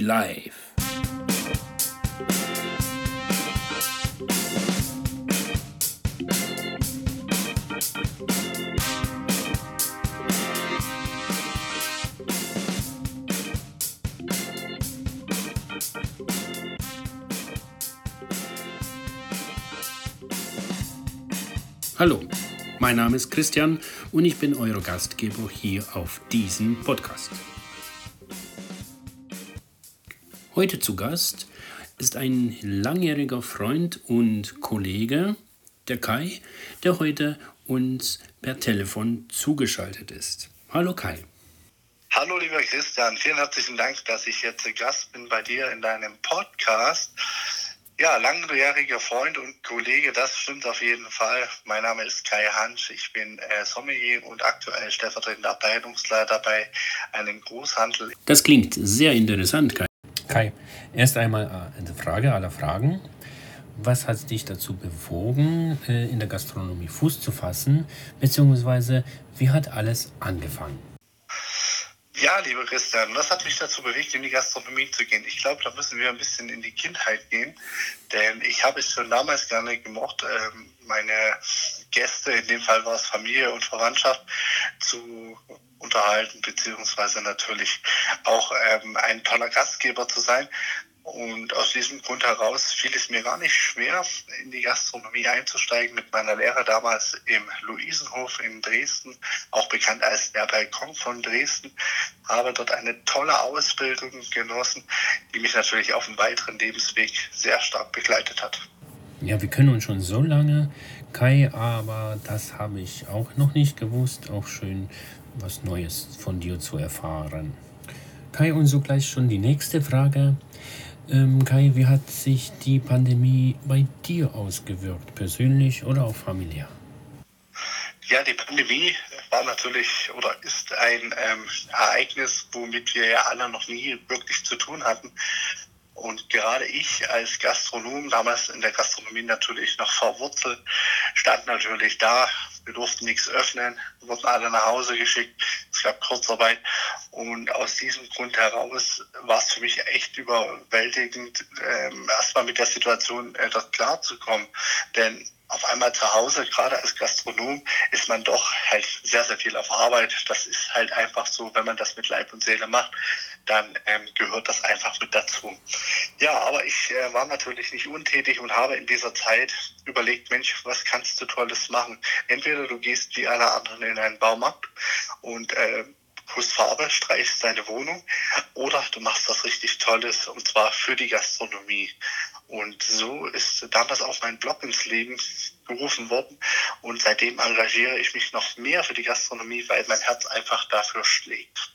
Live. Hallo, mein Name ist Christian und ich bin euer Gastgeber hier auf diesem Podcast. Heute zu Gast ist ein langjähriger Freund und Kollege, der Kai, der heute uns per Telefon zugeschaltet ist. Hallo Kai. Hallo lieber Christian, vielen herzlichen Dank, dass ich jetzt Gast bin bei dir in deinem Podcast. Ja, langjähriger Freund und Kollege, das stimmt auf jeden Fall. Mein Name ist Kai Hansch, ich bin äh, Sommelier und aktuell stellvertretender Abteilungsleiter bei einem Großhandel. Das klingt sehr interessant, Kai. Kai, erst einmal äh, eine Frage aller Fragen. Was hat dich dazu bewogen, äh, in der Gastronomie Fuß zu fassen, beziehungsweise wie hat alles angefangen? Ja, lieber Christian, was hat mich dazu bewegt, in die Gastronomie zu gehen? Ich glaube, da müssen wir ein bisschen in die Kindheit gehen, denn ich habe es schon damals gerne gemocht, ähm, meine Gäste, in dem Fall war es Familie und Verwandtschaft, zu unterhalten, beziehungsweise natürlich auch ähm, ein toller Gastgeber zu sein. Und aus diesem Grund heraus fiel es mir gar nicht schwer, in die Gastronomie einzusteigen mit meiner Lehre damals im Luisenhof in Dresden, auch bekannt als der Balkon von Dresden. Habe dort eine tolle Ausbildung genossen, die mich natürlich auf dem weiteren Lebensweg sehr stark begleitet hat. Ja, wir kennen uns schon so lange, Kai, aber das habe ich auch noch nicht gewusst. Auch schön, was Neues von dir zu erfahren. Kai, und so gleich schon die nächste Frage. Ähm, Kai, wie hat sich die Pandemie bei dir ausgewirkt, persönlich oder auch familiär? Ja, die Pandemie war natürlich oder ist ein ähm, Ereignis, womit wir ja alle noch nie wirklich zu tun hatten. Und gerade ich als Gastronom, damals in der Gastronomie natürlich noch verwurzelt, stand natürlich da. Wir durften nichts öffnen, wurden alle nach Hause geschickt. Es gab Kurzarbeit. Und aus diesem Grund heraus war es für mich echt überwältigend, ähm, erstmal mit der Situation äh, dort klarzukommen. Denn auf einmal zu Hause, gerade als Gastronom, ist man doch halt sehr, sehr viel auf Arbeit. Das ist halt einfach so, wenn man das mit Leib und Seele macht, dann ähm, gehört das einfach mit dazu. Ja, aber ich äh, war natürlich nicht untätig und habe in dieser Zeit überlegt, Mensch, was kannst du Tolles machen? Entweder du gehst wie alle anderen in einen Baumarkt und äh, pust Farbe, streichst deine Wohnung oder du machst was richtig Tolles und zwar für die Gastronomie. Und so ist damals auch mein Blog ins Leben gerufen worden. Und seitdem engagiere ich mich noch mehr für die Gastronomie, weil mein Herz einfach dafür schlägt.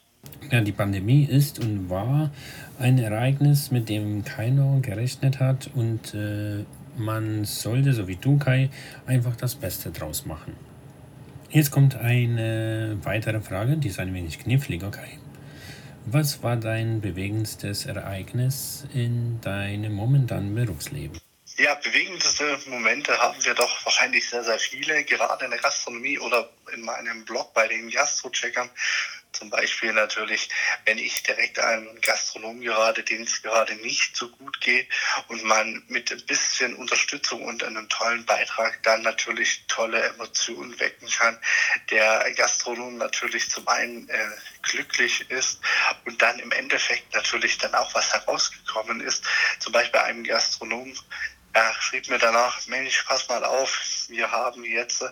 Ja, die Pandemie ist und war ein Ereignis, mit dem keiner gerechnet hat. Und äh, man sollte, so wie du, Kai, einfach das Beste draus machen. Jetzt kommt eine weitere Frage, die ist ein wenig kniffliger, Kai. Was war dein bewegendstes Ereignis in deinem momentanen Berufsleben? Ja, bewegendste Momente haben wir doch wahrscheinlich sehr, sehr viele, gerade in der Gastronomie oder in meinem Blog bei den Gastrocheckern zum Beispiel natürlich, wenn ich direkt einen Gastronom gerade, den es gerade nicht so gut geht und man mit ein bisschen Unterstützung und einem tollen Beitrag dann natürlich tolle Emotionen wecken kann. Der Gastronom natürlich zum einen äh, glücklich ist und dann im Endeffekt natürlich dann auch was herausgekommen ist. Zum Beispiel einem Gastronom, er schrieb mir danach, Mensch, pass mal auf, wir haben jetzt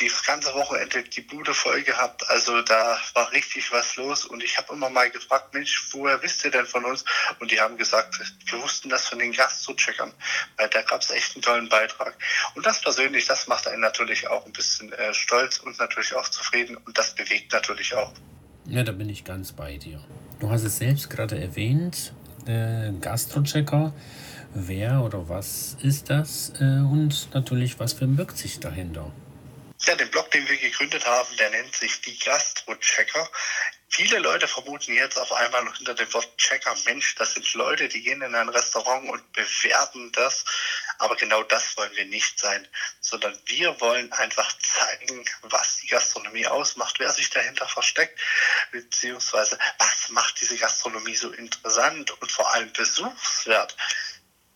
die ganze Wochenende die Bude voll gehabt. Also da war richtig was los. Und ich habe immer mal gefragt, Mensch, woher wisst ihr denn von uns? Und die haben gesagt, wir wussten das von den Gastzucheckern, weil da gab es echt einen tollen Beitrag. Und das persönlich, das macht einen natürlich auch ein bisschen äh, stolz und natürlich auch zufrieden. Und das bewegt natürlich auch. Ja, da bin ich ganz bei dir. Du hast es selbst gerade erwähnt, äh, Gastrochecker. Wer oder was ist das? Äh, und natürlich, was verbirgt sich dahinter? Ja, den Blog, den wir gegründet haben, der nennt sich die Gastro-Checker. Viele Leute vermuten jetzt auf einmal hinter dem Wort Checker, Mensch, das sind Leute, die gehen in ein Restaurant und bewerten das. Aber genau das wollen wir nicht sein, sondern wir wollen einfach zeigen, was die Gastronomie ausmacht, wer sich dahinter versteckt, beziehungsweise was macht diese Gastronomie so interessant und vor allem besuchswert.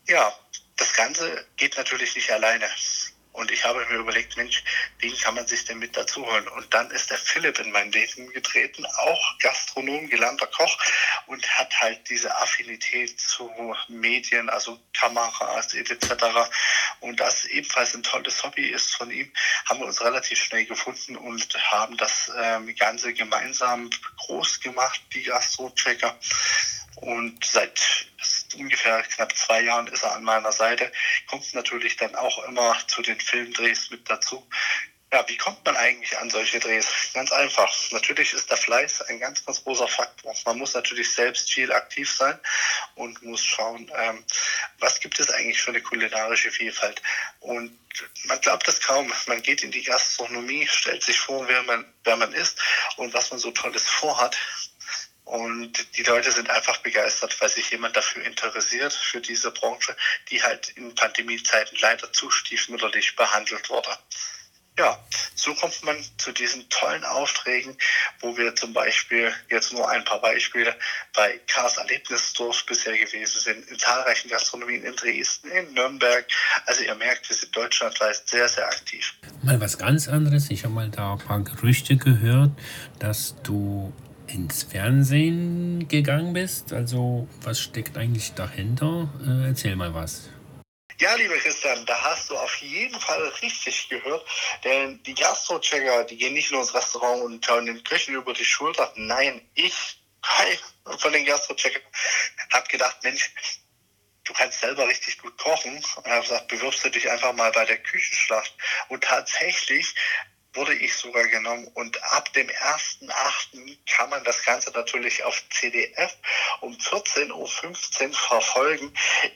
Ja, das Ganze geht natürlich nicht alleine. Und ich habe mir überlegt, Mensch, wen kann man sich denn mit dazu holen? Und dann ist der Philipp in mein Leben getreten, auch Gastronom, gelernter Koch und hat halt diese Affinität zu Medien, also Kameras etc. Und das ebenfalls ein tolles Hobby ist von ihm, haben wir uns relativ schnell gefunden und haben das ähm, Ganze gemeinsam groß gemacht, die Gastro-Checker. Und seit ungefähr knapp zwei Jahren ist er an meiner Seite, kommt natürlich dann auch immer zu den Filmdrehs mit dazu. Ja, wie kommt man eigentlich an solche Drehs? Ganz einfach. Natürlich ist der Fleiß ein ganz, ganz großer Faktor. Man muss natürlich selbst viel aktiv sein und muss schauen, ähm, was gibt es eigentlich für eine kulinarische Vielfalt. Und man glaubt das kaum. Man geht in die Gastronomie, stellt sich vor, wer man, wer man ist und was man so Tolles vorhat. Und die Leute sind einfach begeistert, weil sich jemand dafür interessiert, für diese Branche, die halt in Pandemiezeiten leider zu stiefmütterlich behandelt wurde. Ja, so kommt man zu diesen tollen Aufträgen, wo wir zum Beispiel jetzt nur ein paar Beispiele bei Kars Erlebnisdorf bisher gewesen sind, in zahlreichen Gastronomien in Dresden, in Nürnberg. Also ihr merkt, wir sind deutschlandweit sehr, sehr aktiv. Mal was ganz anderes. Ich habe mal da ein paar Gerüchte gehört, dass du ins Fernsehen gegangen bist. Also was steckt eigentlich dahinter? Äh, erzähl mal was. Ja, lieber Christian, da hast du auf jeden Fall richtig gehört. Denn die Gastro-Checker, die gehen nicht nur ins Restaurant und schauen den Köchen über die Schulter. Nein, ich von den Gastro-Checkern habe gedacht, Mensch, du kannst selber richtig gut kochen. Und habe gesagt, bewirbst du dich einfach mal bei der Küchenschlacht. Und tatsächlich wurde ich sogar genommen und ab dem 1.8. kann man das Ganze natürlich auf CDF um 14.15 Uhr verfolgen.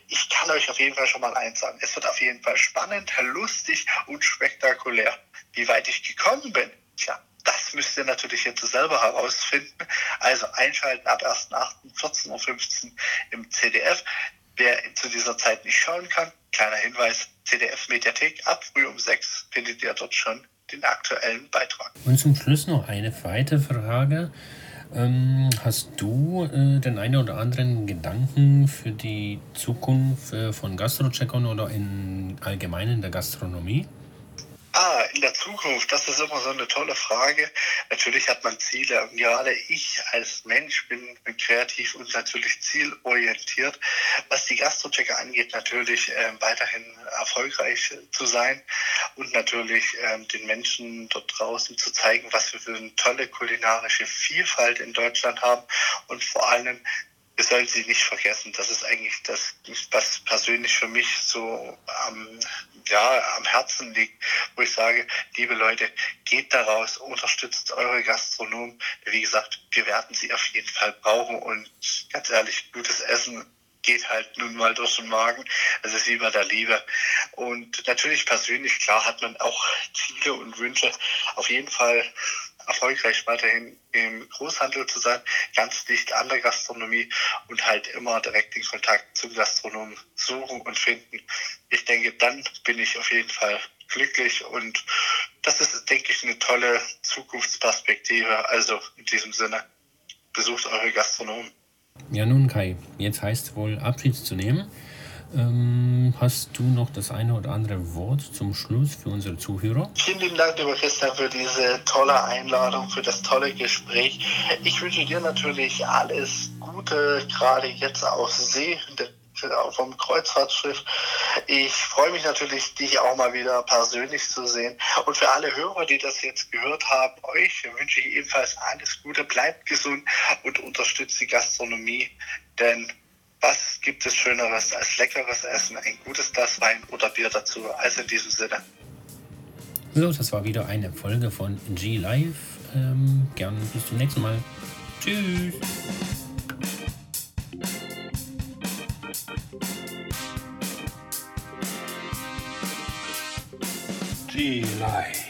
Ich kann euch auf jeden Fall schon mal eins sagen. Es wird auf jeden Fall spannend, lustig und spektakulär. Wie weit ich gekommen bin, tja, das müsst ihr natürlich jetzt selber herausfinden. Also einschalten ab 1.8. 14.15 Uhr im CDF. Wer zu dieser Zeit nicht schauen kann, kleiner Hinweis, CDF Mediathek ab früh um 6 findet ihr dort schon den aktuellen Beitrag. Und zum Schluss noch eine weitere Frage. Ähm, hast du äh, den einen oder anderen Gedanken für die Zukunft äh, von Gastrocheckern oder in allgemein der Gastronomie? In der Zukunft, das ist immer so eine tolle Frage. Natürlich hat man Ziele. Und gerade ich als Mensch bin kreativ und natürlich zielorientiert. Was die Gastrochecker angeht, natürlich äh, weiterhin erfolgreich zu sein und natürlich äh, den Menschen dort draußen zu zeigen, was wir für eine tolle kulinarische Vielfalt in Deutschland haben und vor allem sollen sie nicht vergessen. Das ist eigentlich das, was persönlich für mich so am, ja, am Herzen liegt, wo ich sage, liebe Leute, geht daraus, unterstützt eure Gastronomen. Wie gesagt, wir werden sie auf jeden Fall brauchen und ganz ehrlich, gutes Essen geht halt nun mal durch den Magen. Das ist wie bei der Liebe. Und natürlich persönlich, klar, hat man auch Ziele und Wünsche. Auf jeden Fall erfolgreich weiterhin im Großhandel zu sein, ganz dicht an der Gastronomie und halt immer direkt den Kontakt zum Gastronomen suchen und finden. Ich denke, dann bin ich auf jeden Fall glücklich und das ist, denke ich, eine tolle Zukunftsperspektive. Also in diesem Sinne, besucht eure Gastronomen. Ja, nun Kai, jetzt heißt es wohl Abschied zu nehmen. Ähm, hast du noch das eine oder andere Wort zum Schluss für unsere Zuhörer? Vielen lieben Dank, lieber Christian, für diese tolle Einladung, für das tolle Gespräch. Ich wünsche dir natürlich alles Gute, gerade jetzt auf See vom Kreuzfahrtschiff. Ich freue mich natürlich, dich auch mal wieder persönlich zu sehen. Und für alle Hörer, die das jetzt gehört haben, euch wünsche ich ebenfalls alles Gute. Bleibt gesund und unterstützt die Gastronomie, denn was gibt es Schöneres als leckeres Essen, ein gutes Glas Wein oder Bier dazu? Also in diesem Sinne. So, das war wieder eine Folge von G Live. Ähm, gern bis zum nächsten Mal. Tschüss. G Live.